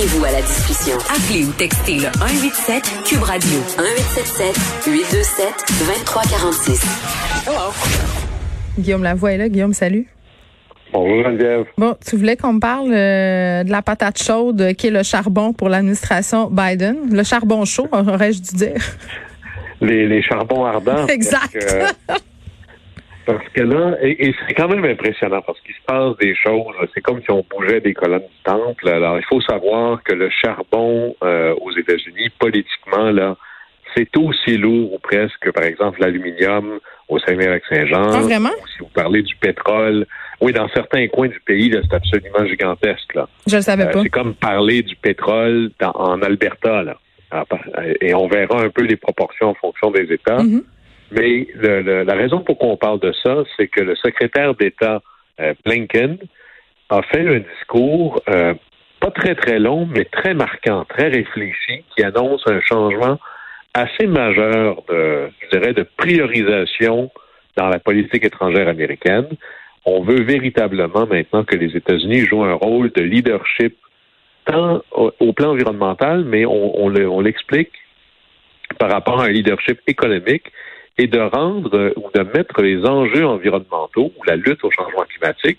Joignez-vous à la discussion. Appelez ou textez le 187 Cube Radio 1877 827 2346. Hello. Guillaume Lavoie est là. Guillaume, salut. Bonjour Geneviève. Bon, tu voulais qu'on me parle euh, de la patate chaude qui est le charbon pour l'administration Biden. Le charbon chaud, aurais-je dû dire? Les, les charbons ardents. Exact. Parce que là, et, c'est quand même impressionnant parce qu'il se passe des choses. C'est comme si on bougeait des colonnes du temple. Alors, il faut savoir que le charbon euh, aux États-Unis, politiquement, là, c'est aussi lourd ou presque que, par exemple, l'aluminium au Saguenay-Lac-Saint-Jean. Ah, vraiment? si vous parlez du pétrole. Oui, dans certains coins du pays, c'est absolument gigantesque. Là. Je le savais euh, pas. C'est comme parler du pétrole en Alberta. Là. Et on verra un peu les proportions en fonction des États. Mm-hmm. Mais la raison pour qu'on parle de ça, c'est que le secrétaire d'État euh, Blinken a fait un discours euh, pas très très long, mais très marquant, très réfléchi, qui annonce un changement assez majeur de, je dirais, de priorisation dans la politique étrangère américaine. On veut véritablement maintenant que les États-Unis jouent un rôle de leadership tant au, plan environnemental, mais on, on l'explique par rapport à un leadership économique et de rendre euh, ou de mettre les enjeux environnementaux ou la lutte au changement climatique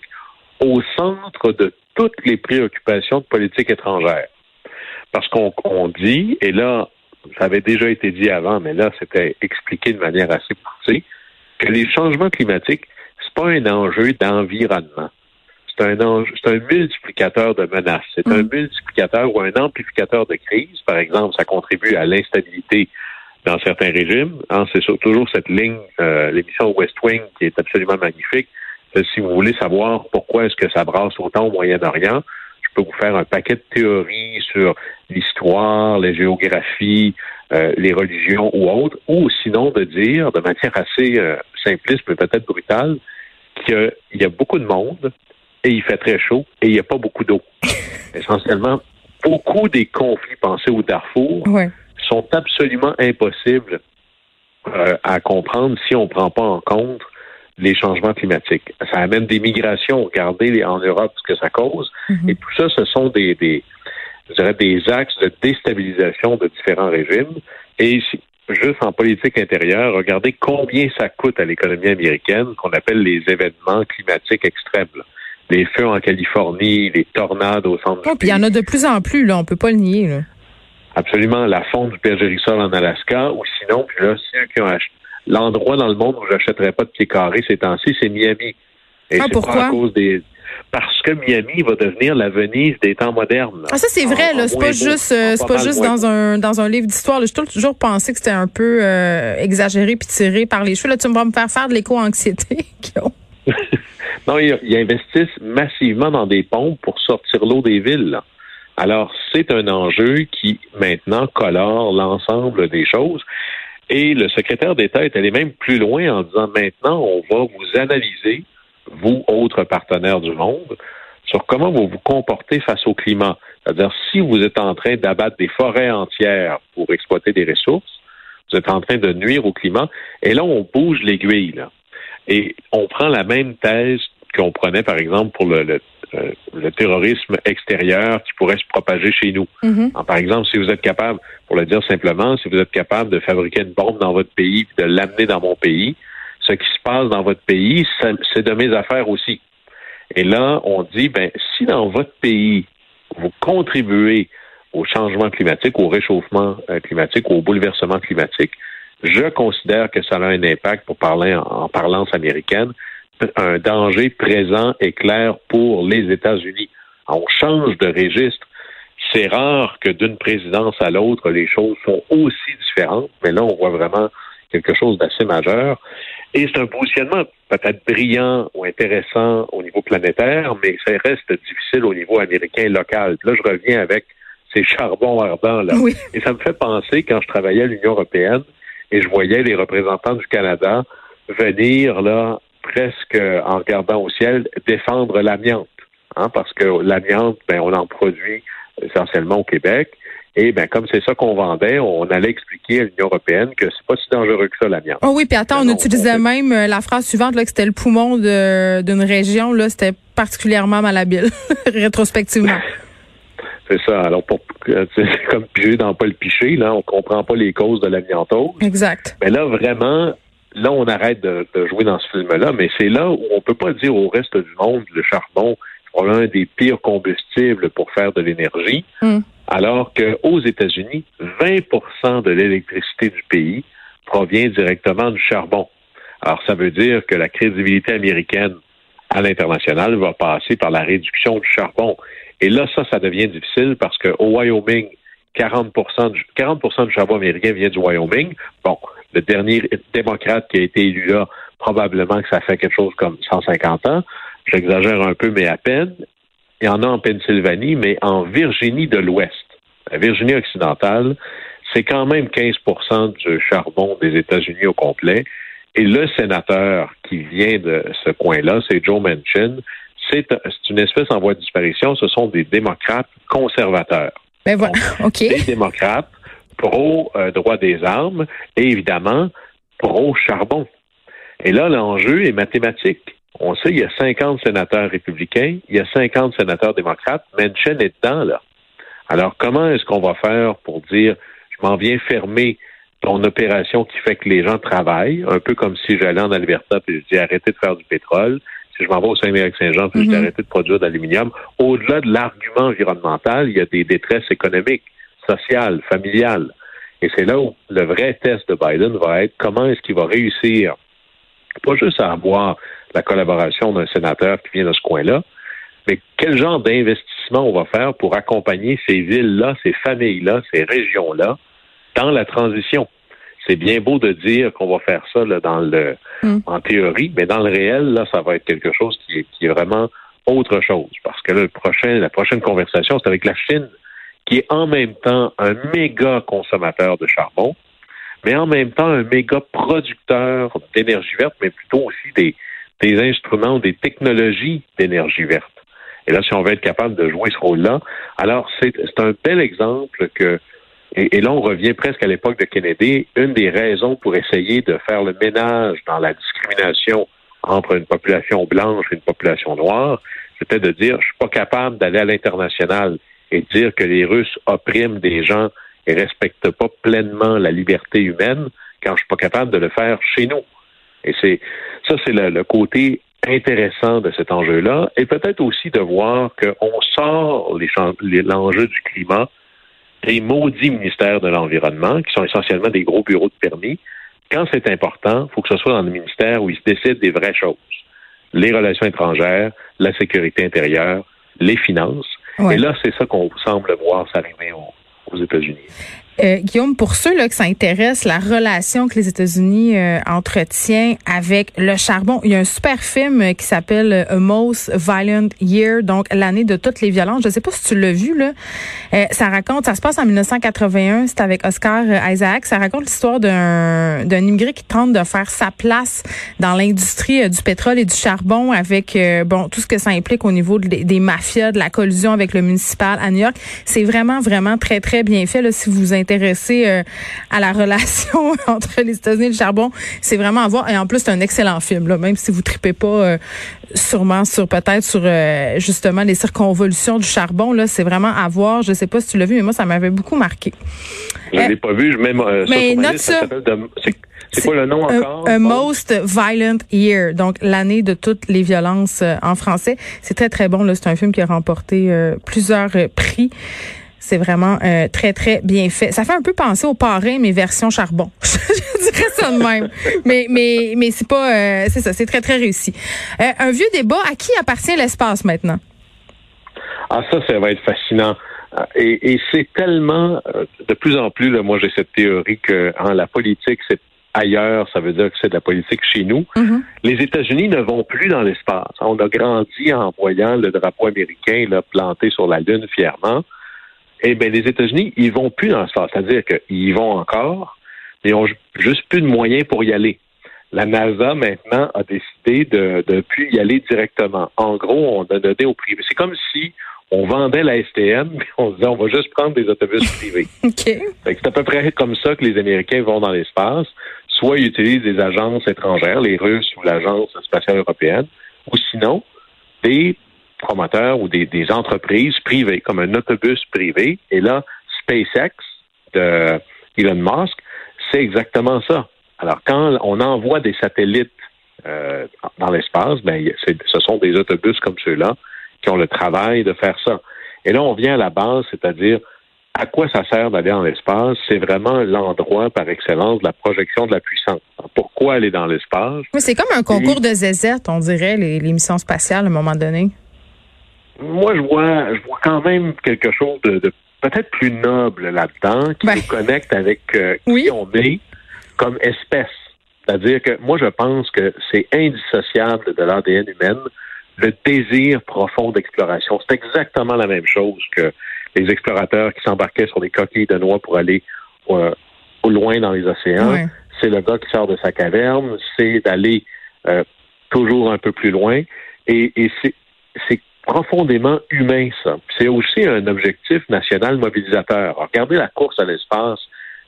au centre de toutes les préoccupations de politique étrangère. Parce qu'on dit, et là, ça avait déjà été dit avant, mais là, c'était expliqué de manière assez poussée, que les changements climatiques, c'est pas un enjeu d'environnement. C'est un enjeu, c'est un multiplicateur de menaces. C'est un mm. multiplicateur ou un amplificateur de crise. Par exemple, ça contribue à l'instabilité dans certains régimes. Hein, c'est toujours cette ligne, euh, l'émission West Wing qui est absolument magnifique. Euh, si vous voulez savoir pourquoi est-ce que ça brasse autant au Moyen-Orient, je peux vous faire un paquet de théories sur l'histoire, la géographie, euh, les religions ou autres, ou sinon de dire de manière assez simpliste mais peut-être brutale qu'il y a beaucoup de monde et il fait très chaud et il n'y a pas beaucoup d'eau. Essentiellement, beaucoup des conflits, pensés au Darfour, sont absolument impossibles euh, à comprendre si on ne prend pas en compte les changements climatiques. Ça amène des migrations. Regardez en Europe ce que ça cause. Mm-hmm. Et tout ça, ce sont des, des, je dirais, des axes de déstabilisation de différents régimes. Et juste en politique intérieure, regardez combien ça coûte à l'économie américaine qu'on appelle les événements climatiques extrêmes. Les feux en Californie, les tornades au centre oh, Il y en a de plus en plus, là, on peut pas le nier. Là absolument la fonte du Pergérisol en Alaska, ou sinon, puis là, ceux qui ont acheté l'endroit dans le monde où j'achèterais pas de pieds carrés ces temps-ci, c'est Miami. Et ah, pourquoi? à cause des parce que Miami va devenir la Venise des temps modernes. Ah ça c'est vrai là, c'est pas juste euh, c'est pas juste dans un dans un livre d'histoire, j'ai toujours pensé que c'était un peu euh, exagéré puis tiré par les cheveux là, tu vas me faire faire de l'éco-anxiété Non, ils, ils, investissent massivement dans des pompes pour sortir l'eau des villes. Là. Alors, c'est un enjeu qui maintenant colore l'ensemble des choses. Et le secrétaire d'État est allé même plus loin en disant maintenant, on va vous analyser, vous, autres partenaires du monde, sur comment vous vous comportez face au climat. C'est-à-dire, si vous êtes en train d'abattre des forêts entières pour exploiter des ressources, vous êtes en train de nuire au climat, et là, on bouge l'aiguille. Et on prend la même thèse qu'on prenait, par exemple, pour le, euh, le terrorisme extérieur qui pourrait se propager chez nous. Mm-hmm. par exemple, si vous êtes capable, pour le dire simplement, si vous êtes capable de fabriquer une bombe dans votre pays et de l'amener dans mon pays, ce qui se passe dans votre pays, c'est de mes affaires aussi. Et là, on dit, ben, si dans votre pays, vous contribuez au changement climatique, au réchauffement euh, climatique, au bouleversement climatique, je considère que ça a un impact, pour parler en parlance américaine, un danger présent et clair pour les États-Unis. On change de registre. C'est rare que d'une présidence à l'autre, les choses sont aussi différentes, mais là, on voit vraiment quelque chose d'assez majeur. Et c'est un positionnement peut-être brillant ou intéressant au niveau planétaire, mais ça reste difficile au niveau américain local. Là, je reviens avec ces charbons ardents là. Et ça me fait penser quand je travaillais à l'Union européenne et je voyais les représentants du Canada venir là presque, en regardant au ciel, défendre l'amiante. Hein, parce que l'amiante, ben, on en produit essentiellement au Québec. Et ben comme c'est ça qu'on vendait, on allait expliquer à l'Union européenne que c'est pas si dangereux que ça l'amiante. Oh oui, puis attends, on utilisait même euh, la phrase suivante là, que c'était le poumon d'une région là, c'était particulièrement malhabile rétrospectivement. C'est ça. Alors, pour, c'est comme piger dans pas le piché, là, on comprend pas les causes de l'amiantose. Exact. Mais là, vraiment, là, on arrête de, jouer dans ce film-là, mais c'est là où on peut pas dire au reste du monde, le charbon, est l'un des pires combustibles pour faire de l'énergie, mm. alors qu'aux États-Unis, 20% de l'électricité du pays provient directement du charbon. Alors, ça veut dire que la crédibilité américaine à l'international va passer par la réduction du charbon. Et là, ça, ça devient difficile parce qu'au Wyoming, 40 du, 40% du charbon américain vient du Wyoming. Bon, le dernier démocrate qui a été élu là, probablement que ça fait quelque chose comme 150 ans. J'exagère un peu, mais à peine. Il y en a en Pennsylvanie, mais en Virginie de l'Ouest, la Virginie occidentale, c'est quand même 15% du charbon des États-Unis au complet. Et le sénateur qui vient de ce coin-là, c'est Joe Manchin. C'est une espèce en voie de disparition. Ce sont des démocrates conservateurs. Ben voilà, OK. Des démocrates pro-droit des armes et évidemment pro-charbon. Et là, l'enjeu est mathématique. On sait, il y a 50 sénateurs républicains, il y a 50 sénateurs démocrates. Manchin est dedans, là. Alors, comment est-ce qu'on va faire pour dire, je m'en viens fermer ton opération qui fait que les gens travaillent, un peu comme si j'allais en Alberta et je dis arrêtez de faire du pétrole. Si je m'en vais au Saint-Méry-Saint-Jean puis je dis mhm. arrêtez de produire de l'aluminium. Au-delà de l'argument environnemental, il y a des détresses économiques, sociales, familiales. Et c'est là où le vrai test de Biden va être comment est-ce qu'il va réussir, pas juste à avoir la collaboration d'un sénateur qui vient de ce coin-là, mais quel genre d'investissement on va faire pour accompagner ces villes-là, ces familles-là, ces régions-là dans la transition. C'est bien beau de dire qu'on va faire ça là, dans le mm. en théorie, mais dans le réel, là, ça va être quelque chose qui est, qui est vraiment autre chose. Parce que le prochain, la prochaine conversation, c'est avec la Chine, qui est en même temps un méga consommateur de charbon, mais en même temps un méga producteur d'énergie verte, mais plutôt aussi des, des instruments, des technologies d'énergie verte. Et là, si on veut être capable de jouer ce rôle-là, alors c'est un bel exemple que et, là, on revient presque à l'époque de Kennedy. Une des raisons pour essayer de faire le ménage dans la discrimination entre une population blanche et une population noire, c'était de dire, je suis pas capable d'aller à l'international et dire que les Russes oppriment des gens et respectent pas pleinement la liberté humaine quand je suis pas capable de le faire chez nous. Et c'est ça, c'est le, côté intéressant de cet enjeu-là, et peut-être aussi de voir qu'on sort l'enjeu du climat des maudits ministères de l'Environnement, qui sont essentiellement des gros bureaux de permis. Quand c'est important, il faut que ce soit dans le ministère où ils se décident des vraies choses. Les relations étrangères, la sécurité intérieure, les finances. Et là, c'est ça qu'on semble voir s'arriver aux, aux États-Unis. Euh, Guillaume, pour ceux là que ça intéresse, la relation que les États-Unis euh, entretiennent avec le charbon, il y a un super film euh, qui s'appelle A Most Violent Year, donc l'année de toutes les violences. Je sais pas si tu l'as vu là. ça raconte, ça se passe en 1981, c'est avec Oscar Isaac. Ça raconte l'histoire d'un d'un immigré qui tente de faire sa place dans l'industrie du pétrole et du charbon avec bon tout ce que ça implique au niveau des mafias, de la collusion avec le municipal à New York. C'est vraiment vraiment très très bien fait là, si vous intéressé euh, à la relation entre les États-Unis et le charbon, c'est vraiment à voir. Et en plus, c'est un excellent film, là, même si vous tripez pas euh, sûrement sur peut-être sur euh, justement les circonvolutions du charbon. Là, c'est vraiment à voir. Je sais pas si tu l'as vu, mais moi, ça m'avait beaucoup marqué. Je ne l'ai pas vu. Je mets mais note ça. C'est quoi le nom encore? A, Most Violent Year, donc l'année de toutes les violences en français. C'est très, très bon. C'est un film qui a remporté plusieurs prix. C'est vraiment euh, très, très bien fait. Ça fait un peu penser au parrain, mais version charbon. Je dirais ça de même. mais mais, mais c'est pas... Euh, c'est ça, c'est très, très réussi. Euh, un vieux débat, à qui appartient l'espace maintenant? Ah, ça, ça va être fascinant. Et, c'est tellement, de plus en plus, là, moi j'ai cette théorie que hein, la politique, c'est ailleurs, ça veut dire que c'est de la politique chez nous. Mm-hmm. Les États-Unis ne vont plus dans l'espace. On a grandi en voyant le drapeau américain là, planté sur la Lune fièrement eh bien, les États-Unis, ils vont plus dans ce sens. C'est-à-dire qu'ils y vont encore, mais ils ont juste plus de moyens pour y aller. La NASA, maintenant, a décidé de ne plus y aller directement. En gros, on a donné au privé. C'est comme si on vendait la STM, mais on disait on va juste prendre des autobus privés. C'est à peu près comme ça que les Américains vont dans l'espace. Soit ils utilisent des agences étrangères, les Russes ou l'Agence spatiale européenne, ou sinon des promoteurs ou des, entreprises privées, comme un autobus privé. Et là, SpaceX de Elon Musk, c'est exactement ça. Alors, quand on envoie des satellites euh, dans l'espace, ben, ce sont des autobus comme ceux-là qui ont le travail de faire ça. Et là, on vient à la base, c'est-à-dire à quoi ça sert d'aller dans l'espace? C'est vraiment l'endroit par excellence de la projection de la puissance. pourquoi aller dans l'espace? c'est comme un concours de zézette, on dirait, les, missions spatiales à un moment donné. Moi, je vois, je vois quand même quelque chose de, peut-être plus noble là-dedans, qui nous connecte avec euh, qui on est comme espèce. C'est-à-dire que moi, je pense que c'est indissociable de l'ADN humain le désir profond d'exploration. C'est exactement la même chose que les explorateurs qui s'embarquaient sur des coquilles de noix pour aller euh, au loin dans les océans. C'est le gars qui sort de sa caverne, c'est d'aller euh, toujours un peu plus loin. Et, et c'est profondément humain, ça. C'est aussi un objectif national mobilisateur. regardez la course à l'espace.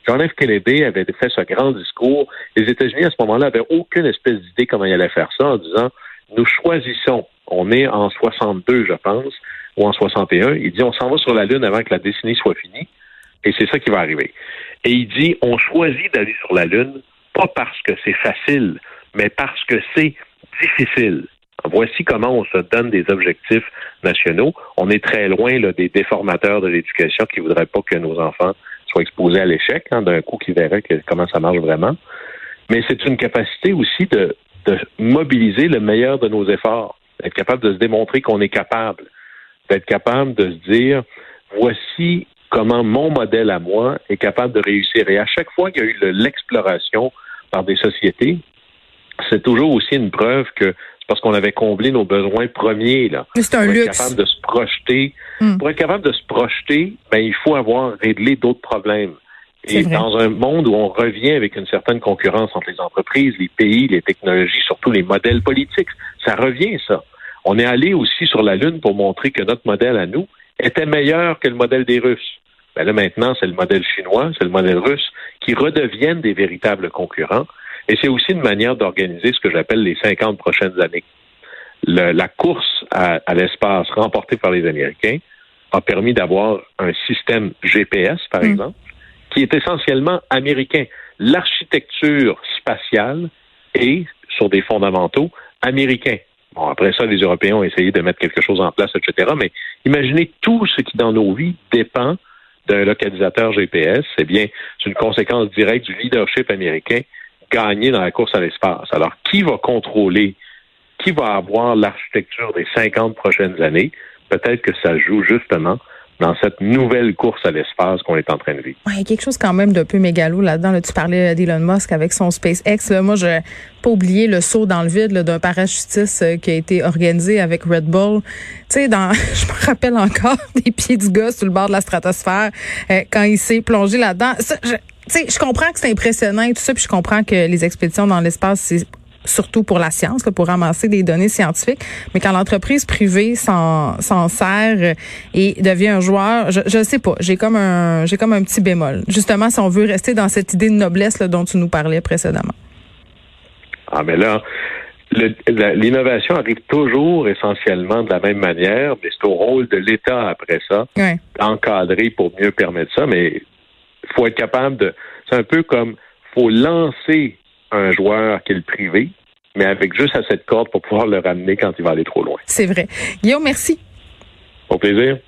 John F. Kennedy avait fait ce grand discours. Les États-Unis, à ce moment-là, n'avaient aucune espèce d'idée comment ils allaient faire ça en disant, nous choisissons, on est en 62, je pense, ou en 61, il dit on s'en va sur la Lune avant que la décennie soit finie, et c'est ça qui va arriver. Et il dit on choisit d'aller sur la Lune, pas parce que c'est facile, mais parce que c'est difficile. Voici comment on se donne des objectifs nationaux. On est très loin là, des déformateurs de l'éducation qui voudraient pas que nos enfants soient exposés à l'échec, hein, d'un coup qui verraient comment ça marche vraiment. Mais c'est une capacité aussi de, de mobiliser le meilleur de nos efforts, être capable de se démontrer qu'on est capable d'être capable de se dire, voici comment mon modèle à moi est capable de réussir. Et à chaque fois qu'il y a eu l'exploration par des sociétés, c'est toujours aussi une preuve que parce qu'on avait comblé nos besoins premiers. Là. C'est un pour luxe. Être capable de se projeter. Hmm. Pour être capable de se projeter, ben, il faut avoir réglé d'autres problèmes. Et dans un monde où on revient avec une certaine concurrence entre les entreprises, les pays, les technologies, surtout les modèles politiques, ça revient, ça. On est allé aussi sur la Lune pour montrer que notre modèle à nous était meilleur que le modèle des Russes. Ben là, maintenant, c'est le modèle chinois, c'est le modèle russe qui redeviennent des véritables concurrents. Et c'est aussi une manière d'organiser ce que j'appelle les 50 prochaines années. la course à, l'espace remportée par les Américains a permis d'avoir un système GPS, par mm. exemple, qui est essentiellement américain. L'architecture spatiale est, sur des fondamentaux, américains. Bon, après ça, les Européens ont essayé de mettre quelque chose en place, etc. Mais imaginez tout ce qui, dans nos vies, dépend d'un localisateur GPS. Eh bien, c'est une conséquence directe du leadership américain gagné dans la course à l'espace. Alors, qui va contrôler, qui va avoir l'architecture des 50 prochaines années? Peut-être que ça joue justement dans cette nouvelle course à l'espace qu'on est en train de vivre. il y a quelque chose quand même d'un peu mégalo là-dedans. Là, tu parlais d'Elon Musk avec son SpaceX. Moi, je pas oublié le saut dans le vide d'un parachutiste euh, qui a été organisé avec Red Bull. Tu sais, dans, je me rappelle encore des pieds du gars sur le bord de la stratosphère euh, quand il s'est plongé là-dedans. Je, je comprends que c'est impressionnant et tout ça, puis je comprends que les expéditions dans l'espace, c'est surtout pour la science, pour ramasser des données scientifiques. Mais quand l'entreprise privée s'en, sert et devient un joueur, je ne sais pas, j'ai comme un j'ai comme un petit bémol. Justement, si on veut rester dans cette idée de noblesse dont tu nous parlais précédemment. Ah mais là, l'innovation arrive toujours essentiellement de la même manière, mais c'est au rôle de l'État après ça d'encadrer pour mieux permettre ça. Mais faut être capable de. C'est un peu comme faut lancer un joueur qui est le privé, mais avec juste assez de corde pour pouvoir le ramener quand il va aller trop loin. C'est vrai. Guillaume, merci. Au plaisir.